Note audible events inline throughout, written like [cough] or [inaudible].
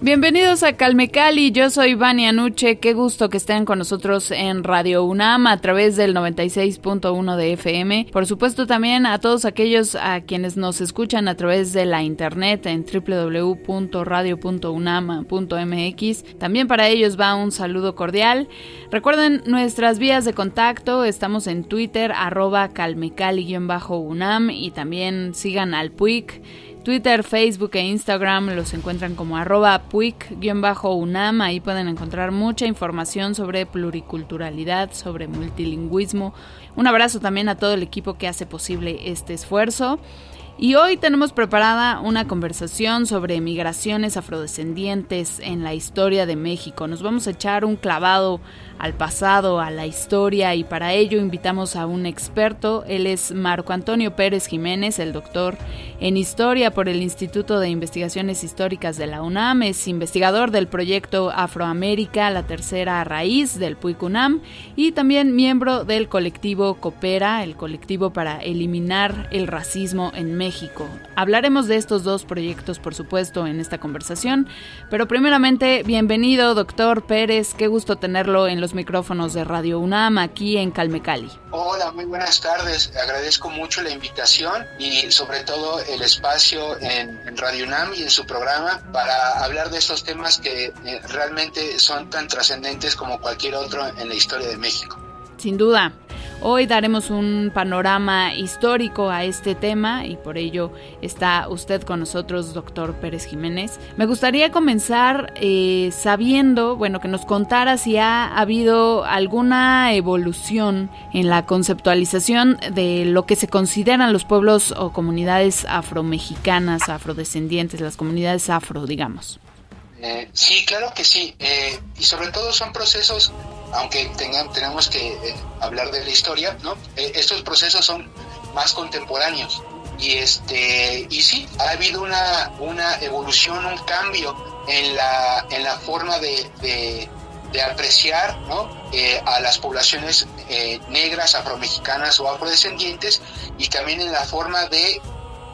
Bienvenidos a Calme Cali, yo soy Vania Nuche, qué gusto que estén con nosotros en Radio UNAM a través del 96.1 de FM. Por supuesto también a todos aquellos a quienes nos escuchan a través de la internet en www.radio.unam.mx. También para ellos va un saludo cordial. Recuerden nuestras vías de contacto, estamos en Twitter arroba calmecali-unam y también sigan al PUIC Twitter, Facebook e Instagram los encuentran como arroba puic-unam. Ahí pueden encontrar mucha información sobre pluriculturalidad, sobre multilingüismo. Un abrazo también a todo el equipo que hace posible este esfuerzo. Y hoy tenemos preparada una conversación sobre migraciones afrodescendientes en la historia de México. Nos vamos a echar un clavado al pasado, a la historia y para ello invitamos a un experto. Él es Marco Antonio Pérez Jiménez, el doctor en historia por el Instituto de Investigaciones Históricas de la UNAM, es investigador del proyecto Afroamérica, la tercera raíz del PUICUNAM y también miembro del colectivo Coopera, el colectivo para eliminar el racismo en México. Hablaremos de estos dos proyectos, por supuesto, en esta conversación, pero primeramente, bienvenido, doctor Pérez, qué gusto tenerlo en los micrófonos de Radio UNAM aquí en Calmecali. Hola, muy buenas tardes. Agradezco mucho la invitación y sobre todo el espacio en, Radio UNAM y en su programa para hablar de estos temas que eh, realmente son tan trascendentes como cualquier otro en la historia de México. Sin duda. Hoy daremos un panorama histórico a este tema y por ello está usted con nosotros, doctor Pérez Jiménez. Me gustaría comenzar eh, sabiendo, bueno, que nos contara si ha habido alguna evolución en la conceptualización de lo que se consideran los pueblos o comunidades afromexicanas, afrodescendientes, las comunidades afro, digamos. Eh, sí, claro que sí. Eh, y sobre todo son procesos aunque tenemos que eh, hablar de la historia, ¿no? Eh, estos procesos son más contemporáneos. Y, este, y sí, ha habido una, una evolución, un cambio en la, en la forma de, de, apreciar. Eh, a las poblaciones negras, afromexicanas o afrodescendientes y también en la forma de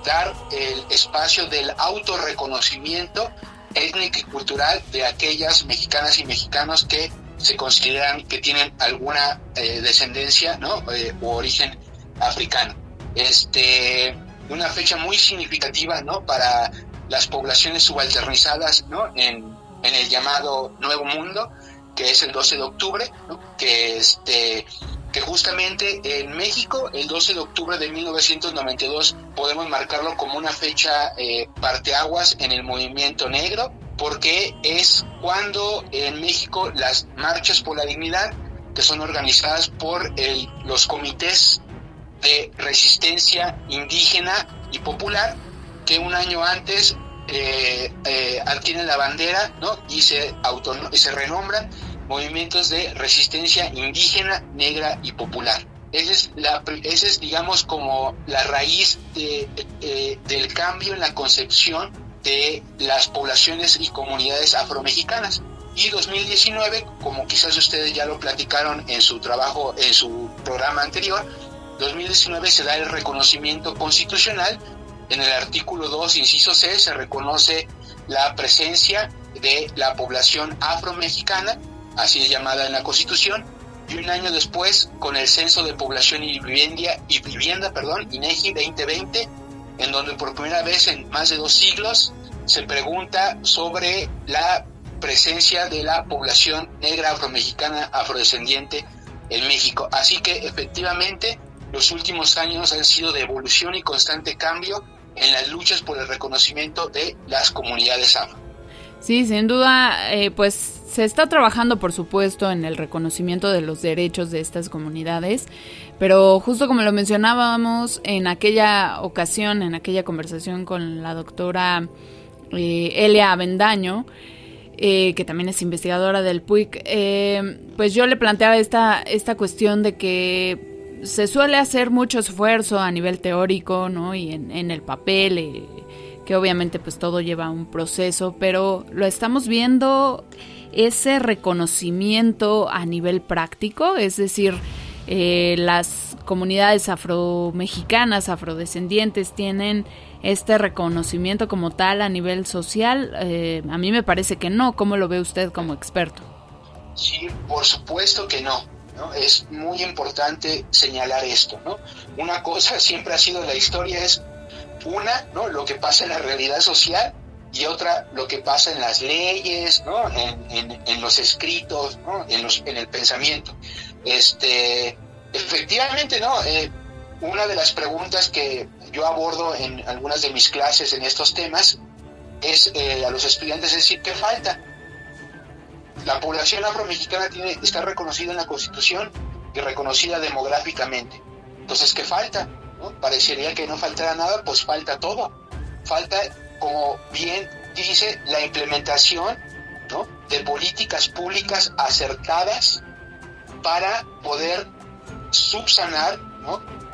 dar el espacio del autorreconocimiento étnico y cultural de aquellas mexicanas y mexicanos que se consideran que tienen alguna eh, descendencia ¿no? Eh, o origen africano. Este, una fecha muy significativa ¿no? para las poblaciones subalternizadas ¿no? en, en el llamado Nuevo Mundo, que es el 12 de octubre, que, este, que justamente en México, el 12 de octubre de 1992, podemos marcarlo como una fecha eh, parteaguas en el movimiento negro, porque es cuando en México las marchas por la dignidad, que son organizadas por el, los comités de resistencia indígena y popular, que un año antes eh, eh, adquieren la bandera ¿no? y, se se renombran movimientos de resistencia indígena, negra y popular. Esa es, digamos, como la raíz eh, del cambio en la concepción de las poblaciones y comunidades afromexicanas. Y 2019, como quizás ustedes ya lo platicaron en su trabajo, en su programa anterior, 2019 se da el reconocimiento constitucional. En el artículo 2, inciso C, se reconoce la presencia de la población afromexicana, así es llamada en la Constitución, y un año después, con el Censo de Población y Vivienda, y vivienda perdón, INEGI 2020, en donde por primera vez en más de dos siglos se pregunta sobre la presencia de la población negra afromexicana afrodescendiente en México. Así que efectivamente los últimos años han sido de evolución y constante cambio en las luchas por el reconocimiento de las comunidades afro. Sí, sin duda, eh, pues se está trabajando, por supuesto, en el reconocimiento de los derechos de estas comunidades, pero justo como lo mencionábamos en aquella ocasión, en aquella conversación con la doctora eh, Elia Avendaño, eh, que también es investigadora del PUIC, eh, pues yo le planteaba esta, esta cuestión de que se suele hacer mucho esfuerzo a nivel teórico, ¿no? Y en, el papel, que obviamente pues todo lleva un proceso, pero lo estamos viendo ese reconocimiento a nivel práctico, es decir, eh, las comunidades afromexicanas, afrodescendientes tienen este reconocimiento como tal a nivel social? Eh, a mí me parece que no. ¿Cómo lo ve usted como experto? Sí, por supuesto que no. ¿no? Es muy importante señalar esto. ¿no? Una cosa [laughs] siempre ha sido la historia es una, ¿no? lo que pasa en la realidad social y otra lo que pasa en las leyes, ¿no? en, los escritos, ¿no? en, los, en el pensamiento. Este, efectivamente, ¿no? Eh, una de las preguntas que yo abordo en algunas de mis clases en estos temas es eh, a los estudiantes decir, ¿qué falta? La población afromexicana tiene, está reconocida en la Constitución y reconocida demográficamente. Entonces, ¿qué falta? Parecería que no faltara nada, pues falta todo. Falta como bien dice, la implementación de políticas públicas acertadas para poder subsanar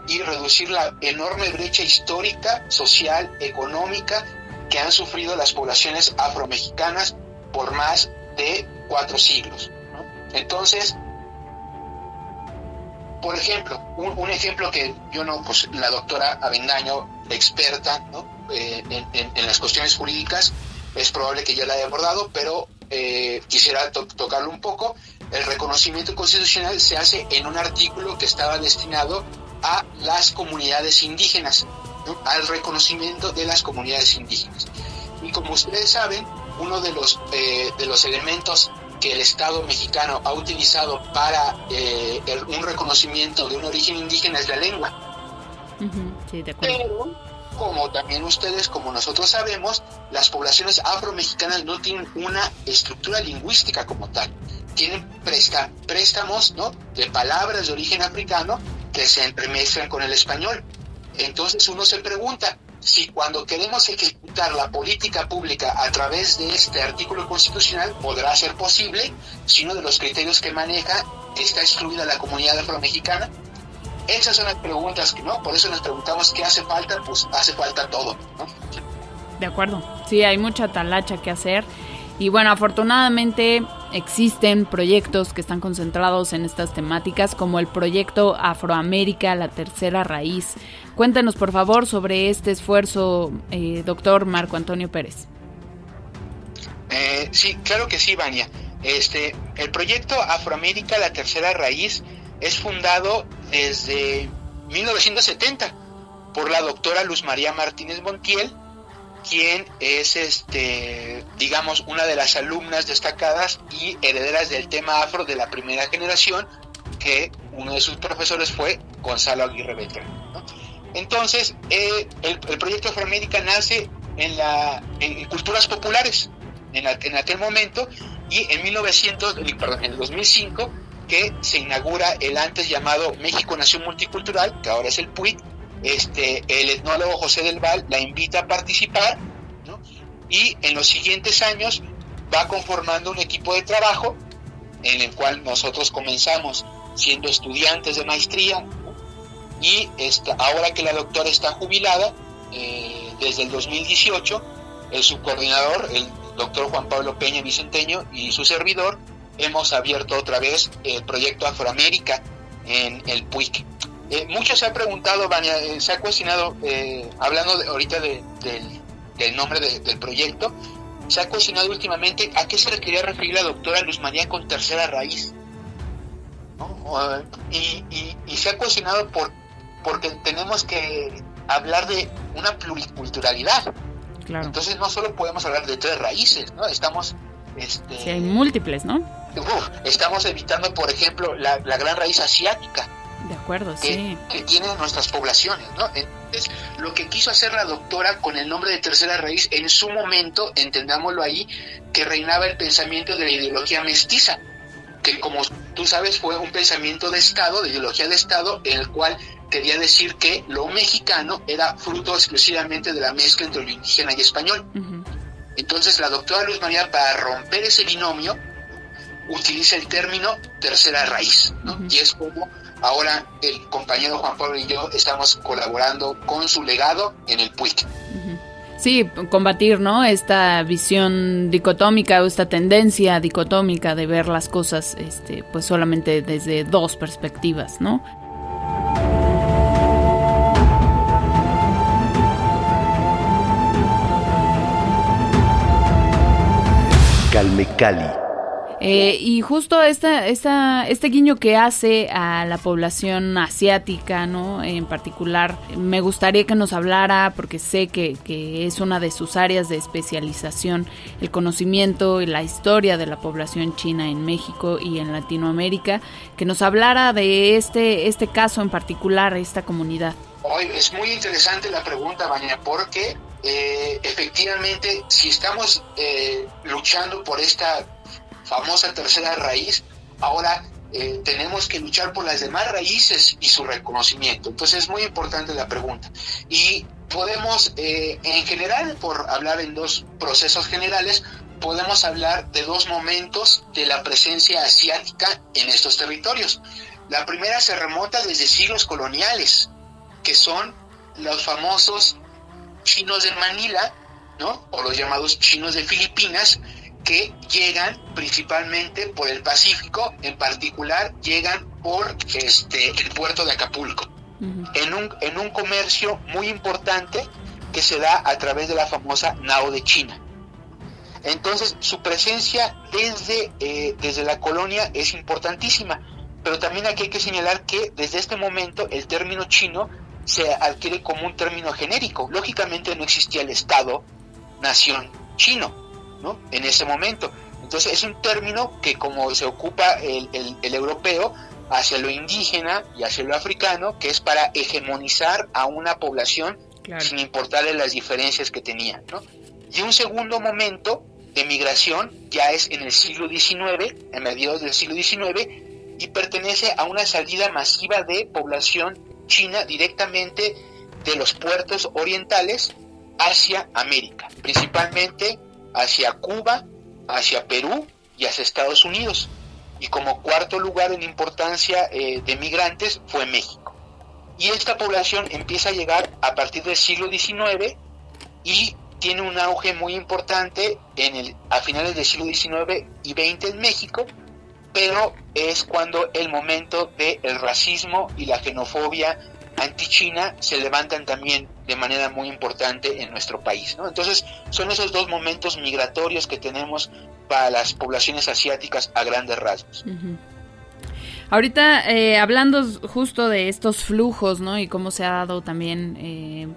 y reducir la enorme brecha histórica, social, económica que han sufrido las poblaciones afromexicanas por más de cuatro siglos. Entonces, por ejemplo, un, ejemplo que yo no, pues la doctora Avendaño, experta eh, en, las cuestiones jurídicas, es probable que ya la haya abordado, pero eh, quisiera tocarlo un poco. El reconocimiento constitucional se hace en un artículo que estaba destinado a las comunidades indígenas, al reconocimiento de las comunidades indígenas. Y como ustedes saben, uno de los, eh, de los elementos que el Estado mexicano ha utilizado para eh, un reconocimiento de un origen indígena es la lengua. Pero, como también ustedes, como nosotros sabemos, las poblaciones afromexicanas no tienen una estructura lingüística como tal. Tienen préstamos ¿no? de palabras de origen africano que se entremezclan con el español. Entonces uno se pregunta, si cuando queremos ejecutar la política pública a través de este artículo constitucional podrá ser posible si uno de los criterios que maneja está excluida la comunidad afromexicana. Esas son las preguntas que no, por eso nos preguntamos qué hace falta, pues hace falta todo. De acuerdo, sí, hay mucha talacha que hacer y bueno, afortunadamente existen proyectos que están concentrados en estas temáticas, como el proyecto Afroamérica, la tercera raíz. Cuéntenos, por favor, sobre este esfuerzo, eh, doctor Marco Antonio Pérez. Eh, sí, claro que sí, Vania. Este, el proyecto Afroamérica, la tercera raíz, es fundado desde 1970 por la doctora Luz María Martínez Montiel, quien es, este, digamos, una de las alumnas destacadas y herederas del tema afro de la primera generación, que uno de sus profesores fue Gonzalo Aguirre Beltrán. Entonces, eh, el, proyecto Afroamérica nace en, la, culturas populares en, en, aquel momento y en 1900, perdón, en el 2005 que se inaugura el antes llamado México Nación Multicultural, que ahora es el PUIC, este, el etnólogo José del Val la invita a participar y en los siguientes años va conformando un equipo de trabajo en el cual nosotros comenzamos siendo estudiantes de maestría y esta, ahora que la doctora está jubilada, eh, desde el 2018, el subcoordinador, el doctor Juan Pablo Peña Vicenteño y su servidor, hemos abierto otra vez el proyecto Afroamérica en el PUIC. Eh, muchos se han preguntado, Vania, eh, se ha cuestionado, eh, hablando ahorita del, nombre del proyecto, se ha cuestionado últimamente a qué se le quería referir la doctora Luz María con tercera raíz. Y, se ha cuestionado por, porque tenemos que hablar de una pluriculturalidad. Entonces no solo podemos hablar de tres raíces, ¿no? Estamos... Este, hay múltiples, ¿no? estamos evitando, por ejemplo, la, la gran raíz asiática de acuerdo, sí. que tienen nuestras poblaciones, ¿no? Entonces, lo que quiso hacer la doctora con el nombre de tercera raíz, en su momento, entendámoslo ahí, que reinaba el pensamiento de la ideología mestiza, que como tú sabes fue un pensamiento de Estado, de ideología de Estado, en el cual quería decir que lo mexicano era fruto exclusivamente de la mezcla entre lo indígena y español. Entonces la doctora Luz María, para romper ese binomio, utiliza el término tercera raíz, Y es como ahora el compañero Juan Pablo y yo estamos colaborando con su legado en el PUIC. Sí, combatir, ¿no? Esta visión dicotómica o esta tendencia dicotómica de ver las cosas, este, pues solamente desde dos perspectivas, ¿no? Calme Cali. Eh, y justo esta, esta, este guiño que hace a la población asiática, ¿no? En particular, me gustaría que nos hablara, porque sé que, que, es una de sus áreas de especialización, el conocimiento y la historia de la población china en México y en Latinoamérica, que nos hablara de este, este caso en particular, esta comunidad. Hoy es muy interesante la pregunta, Baña, porque eh, efectivamente, si estamos eh, luchando por esta famosa tercera raíz, ahora eh, tenemos que luchar por las demás raíces y su reconocimiento. Entonces es muy importante la pregunta. Y podemos, en general, por hablar en dos procesos generales, podemos hablar de dos momentos de la presencia asiática en estos territorios. La primera se remonta desde siglos coloniales, que son los famosos chinos de Manila, ¿no? O los llamados chinos de Filipinas, que llegan principalmente por el Pacífico, en particular llegan por este el puerto de Acapulco, en, un, en un comercio muy importante que se da a través de la famosa Nao de China. Entonces, su presencia desde, eh, desde la colonia es importantísima, pero también aquí hay que señalar que desde este momento el término chino se adquiere como un término genérico. Lógicamente no existía el Estado-nación chino, ¿no? En ese momento. Entonces es un término que como se ocupa el, el, europeo hacia lo indígena y hacia lo africano, que es para hegemonizar a una población sin importarle las diferencias que tenían, ¿no? Y un segundo momento de migración ya es en el siglo XIX, en mediados del siglo XIX, y pertenece a una salida masiva de población China directamente de los puertos orientales hacia América, principalmente hacia Cuba, hacia Perú y hacia Estados Unidos. Y como cuarto lugar en importancia eh, de migrantes fue México. Y esta población empieza a llegar a partir del siglo XIX y tiene un auge muy importante en el, a finales del siglo XIX y XX en México pero es cuando el momento del racismo y la xenofobia anti-China se levantan también de manera muy importante en nuestro país. ¿no? Entonces, son esos dos momentos migratorios que tenemos para las poblaciones asiáticas a grandes rasgos. Ahorita, eh, hablando justo de estos flujos, ¿no? Y cómo se ha dado también, eh,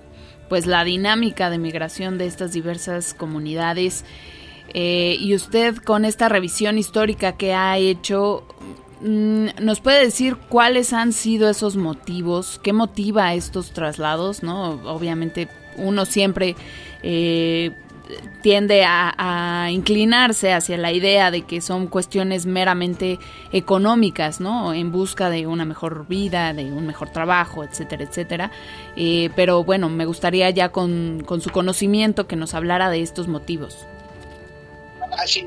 pues, la dinámica de migración de estas diversas comunidades. Eh, y usted con esta revisión histórica que ha hecho, mm, ¿nos puede decir cuáles han sido esos motivos? ¿Qué motiva estos traslados? ¿no? Obviamente uno siempre eh, tiende a, inclinarse hacia la idea de que son cuestiones meramente económicas, ¿no? En busca de una mejor vida, de un mejor trabajo, etcétera, etcétera. Eh, pero bueno, me gustaría ya con, con su conocimiento que nos hablara de estos motivos. Ah, sí,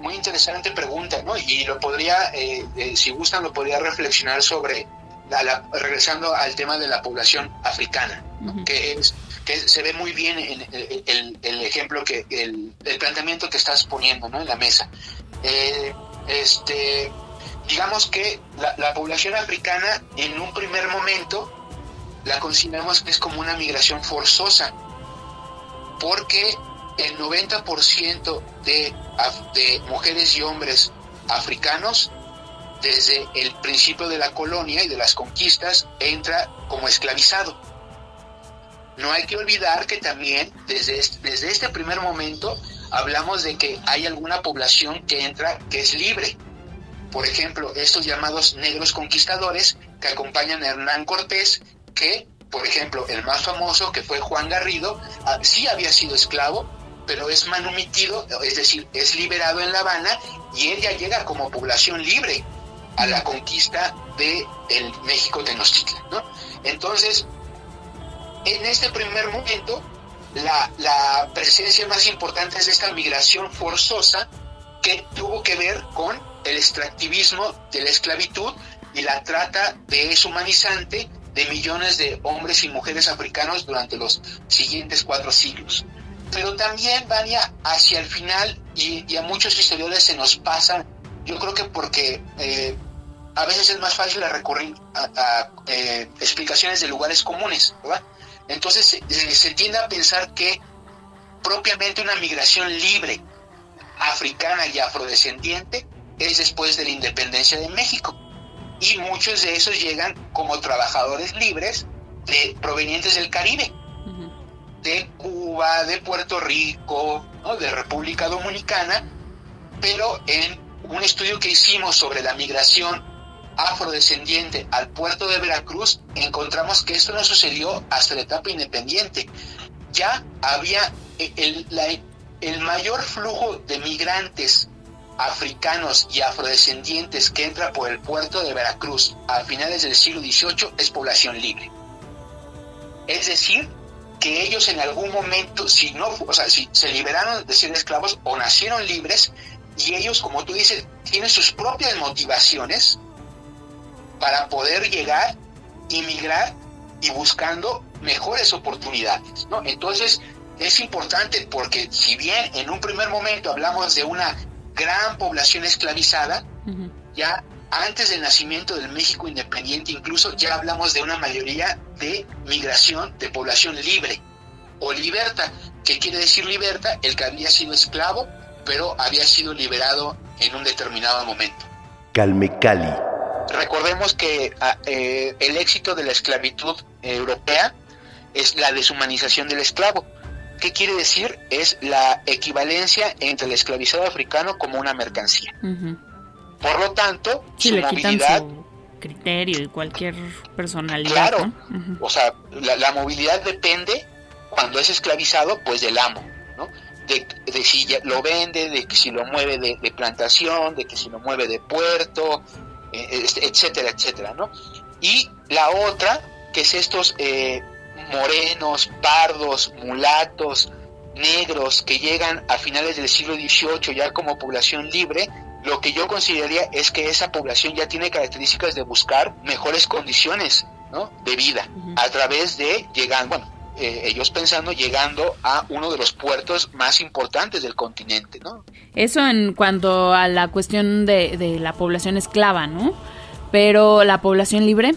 muy interesante pregunta, ¿no? Y lo podría, eh, eh, si gustan, lo podría reflexionar sobre, regresando al tema de la población africana, que es que se ve muy bien en el, ejemplo que el, planteamiento que estás poniendo, ¿no? En la mesa. Eh, este, digamos que la, la población africana, en un primer momento, la consideramos que es como una migración forzosa, porque el 90% de, de mujeres y hombres africanos desde el principio de la colonia y de las conquistas entra como esclavizado. No hay que olvidar que también desde este, desde este primer momento hablamos de que hay alguna población que entra que es libre. Por ejemplo, estos llamados negros conquistadores que acompañan a Hernán Cortés, que, por ejemplo, el más famoso, que fue Juan Garrido, ah, sí había sido esclavo, pero es manumitido, es decir, es liberado en La Habana y él ya llega como población libre a la conquista de el México Tenochtitlan, ¿no? Entonces, en este primer momento, la, la presencia más importante es esta migración forzosa que tuvo que ver con el extractivismo de la esclavitud y la trata deshumanizante de millones de hombres y mujeres africanos durante los siguientes cuatro siglos. Pero también, Vania, hacia el final, y, a muchos historiadores se nos pasa, yo creo que porque eh, a veces es más fácil recurrir a, eh, explicaciones de lugares comunes, ¿verdad? Entonces se tiende a pensar que propiamente una migración libre, africana y afrodescendiente, es después de la independencia de México. Y muchos de esos llegan como trabajadores libres de, provenientes del Caribe, de Cuba, de Puerto Rico, de República Dominicana, pero en un estudio que hicimos sobre la migración afrodescendiente al puerto de Veracruz, encontramos que esto no sucedió hasta la etapa independiente. Ya había el, el mayor flujo de migrantes africanos y afrodescendientes que entra por el puerto de Veracruz a finales del siglo XVIII es población libre. Es decir, que ellos en algún momento, si no, o sea, si se liberaron de ser esclavos o nacieron libres, y ellos, como tú dices, tienen sus propias motivaciones para poder llegar, inmigrar y buscando mejores oportunidades, ¿no? Entonces, es importante porque si bien en un primer momento hablamos de una gran población esclavizada, ya antes del nacimiento del México independiente incluso ya hablamos de una mayoría de migración de población libre o liberta, que quiere decir liberta, el que había sido esclavo, pero había sido liberado en un determinado momento. Calmecali. Recordemos que ah, eh, el éxito de la esclavitud europea es la deshumanización del esclavo. ¿Qué quiere decir? Es la equivalencia entre el esclavizado africano como una mercancía. Por lo tanto, su movilidad... criterio y cualquier personalidad. Claro, o sea, la, movilidad depende, cuando es esclavizado, pues del amo, ¿no? De, si lo vende, de que si lo mueve de, plantación, de que si lo mueve de puerto, eh, etcétera, etcétera, ¿no? Y la otra, que es estos eh, morenos, pardos, mulatos, negros que llegan a finales del siglo XVIII ya como población libre, lo que yo consideraría es que esa población ya tiene características de buscar mejores condiciones de vida a través de llegar, bueno, eh, ellos pensando llegando a uno de los puertos más importantes del continente, ¿no? Eso en cuanto a la cuestión de, de la población esclava, ¿no? Pero la población libre.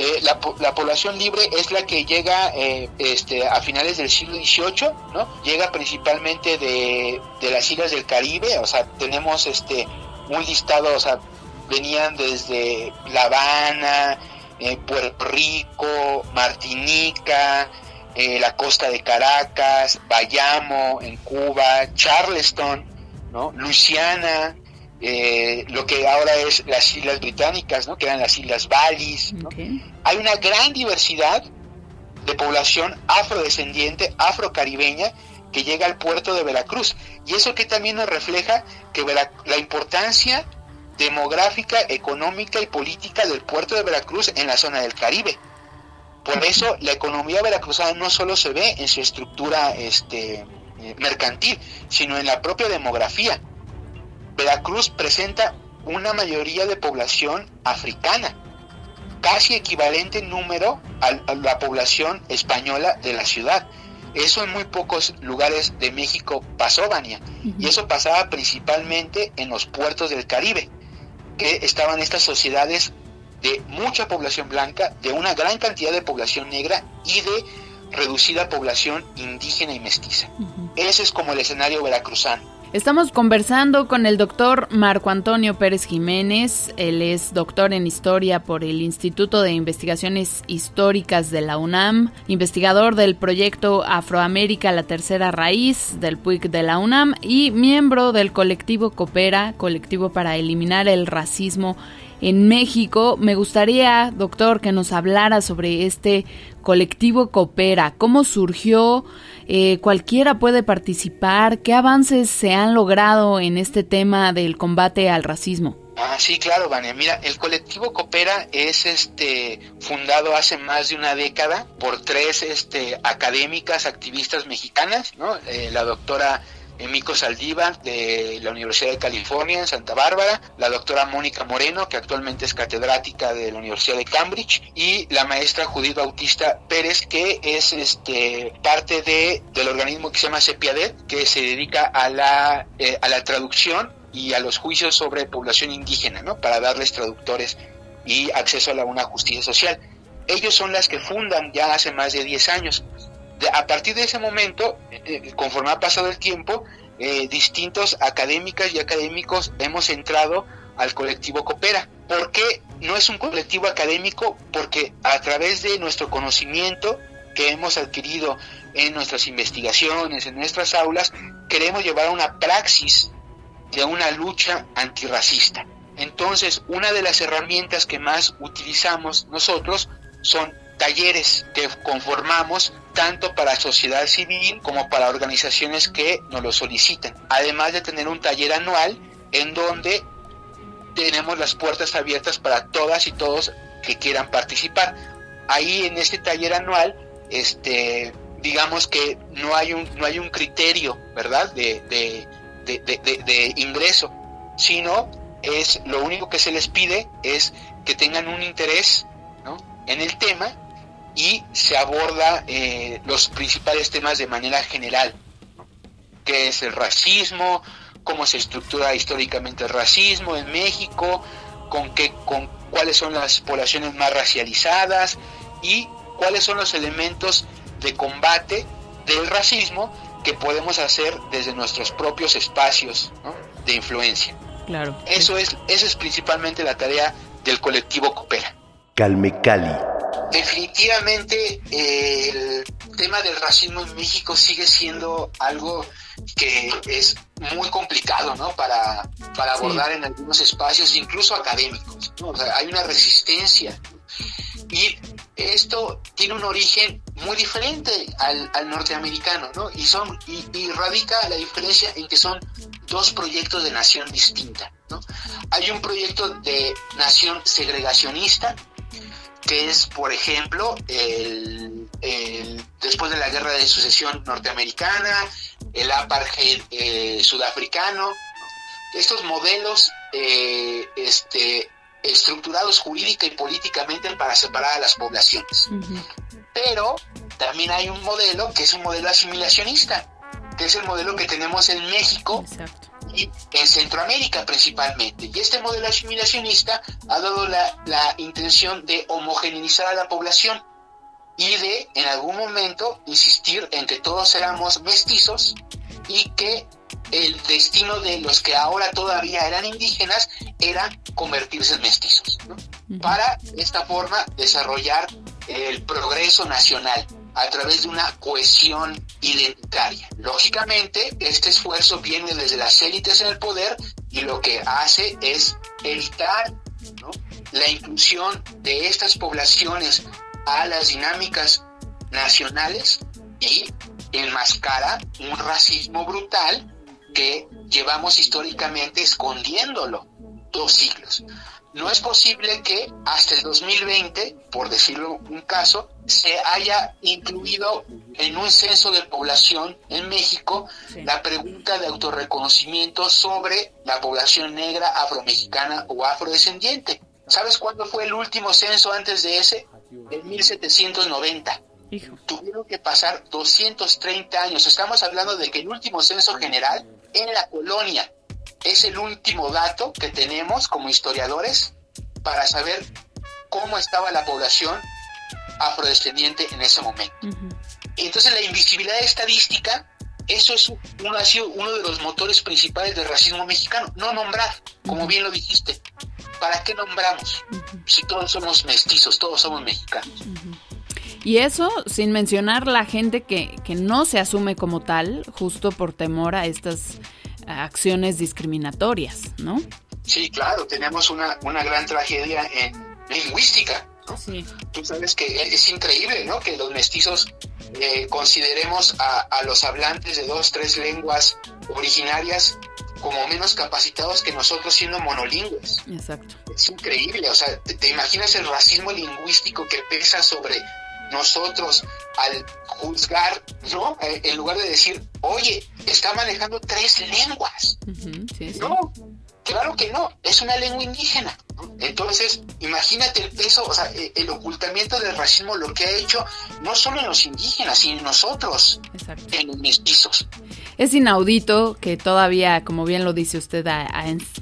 Eh, la, población libre es la que llega eh, este, a finales del siglo XVIII, ¿no? Llega principalmente de, las islas del Caribe, o sea, tenemos este un listado, o sea, venían desde La Habana, eh, Puerto Rico, Martinica, la costa de Caracas, Bayamo en Cuba, Charleston, ¿no? Luisiana, eh, lo que ahora es las Islas Británicas, ¿no? que eran las Islas Wallis. Hay una gran diversidad de población afrodescendiente, afrocaribeña, que llega al puerto de Veracruz. Y eso que también nos refleja que la importancia demográfica, económica y política del puerto de Veracruz en la zona del Caribe. Por eso la economía veracruzana no solo se ve en su estructura este, eh, mercantil, sino en la propia demografía. Veracruz presenta una mayoría de población africana, casi equivalente en número a, la población española de la ciudad. Eso en muy pocos lugares de México pasó, Vania, y eso pasaba principalmente en los puertos del Caribe, que estaban estas sociedades de mucha población blanca, de una gran cantidad de población negra y de reducida población indígena y mestiza. Ese es como el escenario veracruzano. Estamos conversando con el doctor Marco Antonio Pérez Jiménez. Él es doctor en historia por el Instituto de Investigaciones Históricas de la UNAM, investigador del proyecto Afroamérica, la tercera raíz del PUIC de la UNAM y miembro del colectivo Coopera, colectivo para eliminar el racismo en México. Me gustaría, doctor, que nos hablara sobre este colectivo Coopera, cómo surgió, eh, cualquiera puede participar, qué avances se han logrado en este tema del combate al racismo. Ah, sí, claro, Vania. Mira, el colectivo Coopera es este fundado hace más de una década por tres este académicas, activistas mexicanas, ¿no? Eh, la doctora Mico Saldívar de la Universidad de California en Santa Bárbara, la doctora Mónica Moreno, que actualmente es catedrática de la Universidad de Cambridge, y la maestra Judith Bautista Pérez, que es este parte de, del organismo que se llama CEPIADET, que se dedica a la, eh, a la traducción y a los juicios sobre población indígena, ¿no? Para darles traductores y acceso a la, una justicia social. Ellos son las que fundan ya hace más de 10 años. A partir de ese momento, eh, eh, conforme ha pasado el tiempo, eh, distintos académicas y académicos hemos entrado al colectivo Coopera. ¿Por qué no es un colectivo académico? Porque a través de nuestro conocimiento que hemos adquirido en nuestras investigaciones, en nuestras aulas, queremos llevar a una praxis de una lucha antirracista. Entonces, una de las herramientas que más utilizamos nosotros son talleres que conformamos tanto para sociedad civil como para organizaciones que nos lo solicitan. Además de tener un taller anual en donde tenemos las puertas abiertas para todas y todos que quieran participar. Ahí en este taller anual, este, digamos que no hay un, no hay un criterio, ¿verdad? De, de, de, ingreso, sino es lo único que se les pide es que tengan un interés en el tema y se aborda eh, los principales temas de manera general, que es el racismo, cómo se estructura históricamente el racismo en México, con, qué, con cuáles son las poblaciones más racializadas y cuáles son los elementos de combate del racismo que podemos hacer desde nuestros propios espacios de influencia. Claro. Eso es, esa es principalmente la tarea del colectivo Coopera. Calme Cali. Definitivamente el tema del racismo en México sigue siendo algo que es muy complicado ¿no? para, para abordar en algunos espacios, incluso académicos. hay una resistencia. Y esto tiene un origen muy diferente al, norteamericano, ¿no? Y, son, y, radica la diferencia en que son dos proyectos de nación distinta, ¿no? Hay un proyecto de nación segregacionista, que es, por ejemplo, el, después de la guerra de sucesión norteamericana, el apartheid eh, sudafricano, estos modelos eh, este, estructurados jurídica y políticamente para separar a las poblaciones. Pero también hay un modelo que es un modelo asimilacionista, que es el modelo que tenemos en México y en Centroamérica principalmente. Y este modelo asimilacionista ha dado la, la intención de homogeneizar a la población y de en algún momento insistir en que todos éramos mestizos y que el destino de los que ahora todavía eran indígenas era convertirse en mestizos, para de esta forma desarrollar el progreso nacional a través de una cohesión identitaria. Lógicamente, este esfuerzo viene desde las élites en el poder y lo que hace es evitar la inclusión de estas poblaciones a las dinámicas nacionales y enmascara un racismo brutal que llevamos históricamente escondiéndolo dos siglos. No es posible que hasta el 2020, por decirlo un caso, se haya incluido en un censo de población en México la pregunta de autorreconocimiento sobre la población negra, afromexicana o afrodescendiente. ¿Sabes cuándo fue el último censo antes de ese? En 1790. Tuvieron que pasar 230 años. Estamos hablando de que el último censo general en la colonia es el último dato que tenemos como historiadores para saber cómo estaba la población afrodescendiente en ese momento. Entonces la invisibilidad estadística, eso es uno, ha sido uno de los motores principales del racismo mexicano, no nombrar, como bien lo dijiste. ¿Para qué nombramos? Si todos somos mestizos, todos somos mexicanos. Y eso sin mencionar la gente que, que no se asume como tal, justo por temor a estas acciones discriminatorias, ¿no? Sí, claro, tenemos una, una gran tragedia en lingüística. Sí. Tú sabes que es increíble, ¿no? Que los mestizos eh, consideremos a, a, los hablantes de dos, tres lenguas originarias como menos capacitados que nosotros siendo monolingües. Exacto. Es increíble, o sea, te, te imaginas el racismo lingüístico que pesa sobre nosotros al juzgar, ¿no? Eh, en lugar de decir, oye, está manejando tres lenguas. No, claro que no, es una lengua indígena. Entonces, imagínate el peso, o sea, e, el ocultamiento del racismo, lo que ha hecho no solo en los indígenas, sino en nosotros, en los mestizos. Es inaudito que todavía, como bien lo dice usted,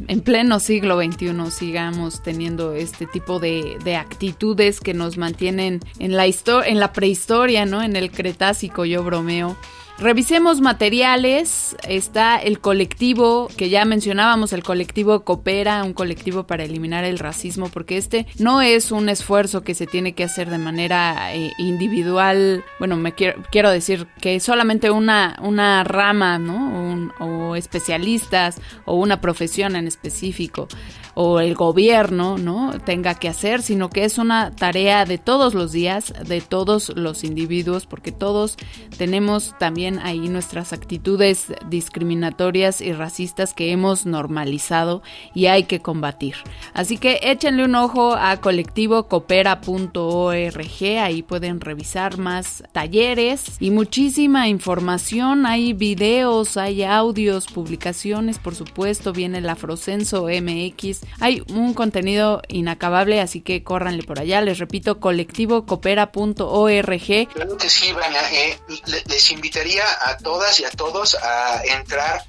en, pleno siglo XXI sigamos teniendo este tipo de, de actitudes que nos mantienen en la, en la prehistoria, ¿no? En el Cretácico, yo bromeo. Revisemos materiales. Está el colectivo que ya mencionábamos, el colectivo Coopera, un colectivo para eliminar el racismo, porque este no es un esfuerzo que se tiene que hacer de manera eh, individual. Bueno, me quiero, quiero, decir que solamente una, una rama, ¿no? o especialistas o una profesión en específico o el gobierno, ¿no? Tenga que hacer, sino que es una tarea de todos los días, de todos los individuos, porque todos tenemos también ahí nuestras actitudes discriminatorias y racistas que hemos normalizado y hay que combatir. Así que échenle un ojo a colectivocopera.org, ahí pueden revisar más talleres y muchísima información, hay videos, hay audios, publicaciones, por supuesto, viene el Afrocenso MX hay un contenido inacabable, así que córranle por allá. Les repito, colectivocopera.org. Claro que sí, eh, les invitaría a todas y a todos a entrar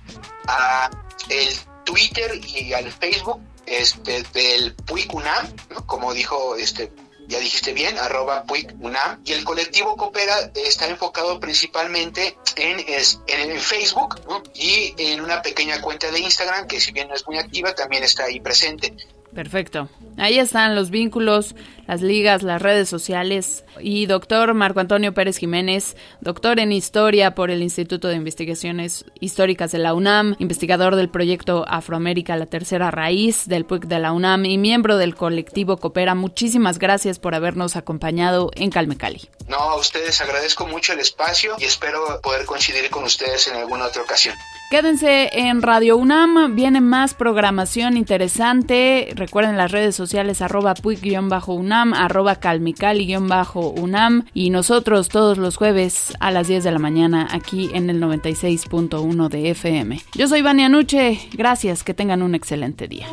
a el Twitter y al Facebook este, del PUICUNAM, como dijo este ya dijiste bien, arroba UNAM. Y el colectivo Coopera está enfocado principalmente en, en, Facebook y en una pequeña cuenta de Instagram que si bien no es muy activa, también está ahí presente. Perfecto. Ahí están los vínculos, las ligas, las redes sociales. Y doctor Marco Antonio Pérez Jiménez, doctor en Historia por el Instituto de Investigaciones Históricas de la UNAM, investigador del proyecto Afroamérica, la tercera raíz del PUIC de la UNAM y miembro del colectivo Coopera. Muchísimas gracias por habernos acompañado en Calmecali. No, a ustedes agradezco mucho el espacio y espero poder coincidir con ustedes en alguna otra ocasión. Quédense en Radio UNAM, viene más programación interesante. Recuerden las redes sociales arroba puic-unam, arroba calmicali-unam y nosotros todos los jueves a las 10 de la mañana aquí en el 96.1 de FM. Yo soy Vania Nuche, gracias, que tengan un excelente día.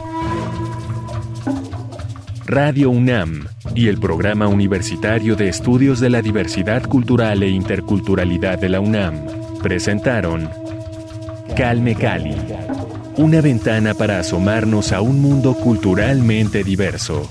Radio UNAM y el Programa Universitario de Estudios de la Diversidad Cultural e Interculturalidad de la UNAM presentaron Calme Cali. Una ventana para asomarnos a un mundo culturalmente diverso.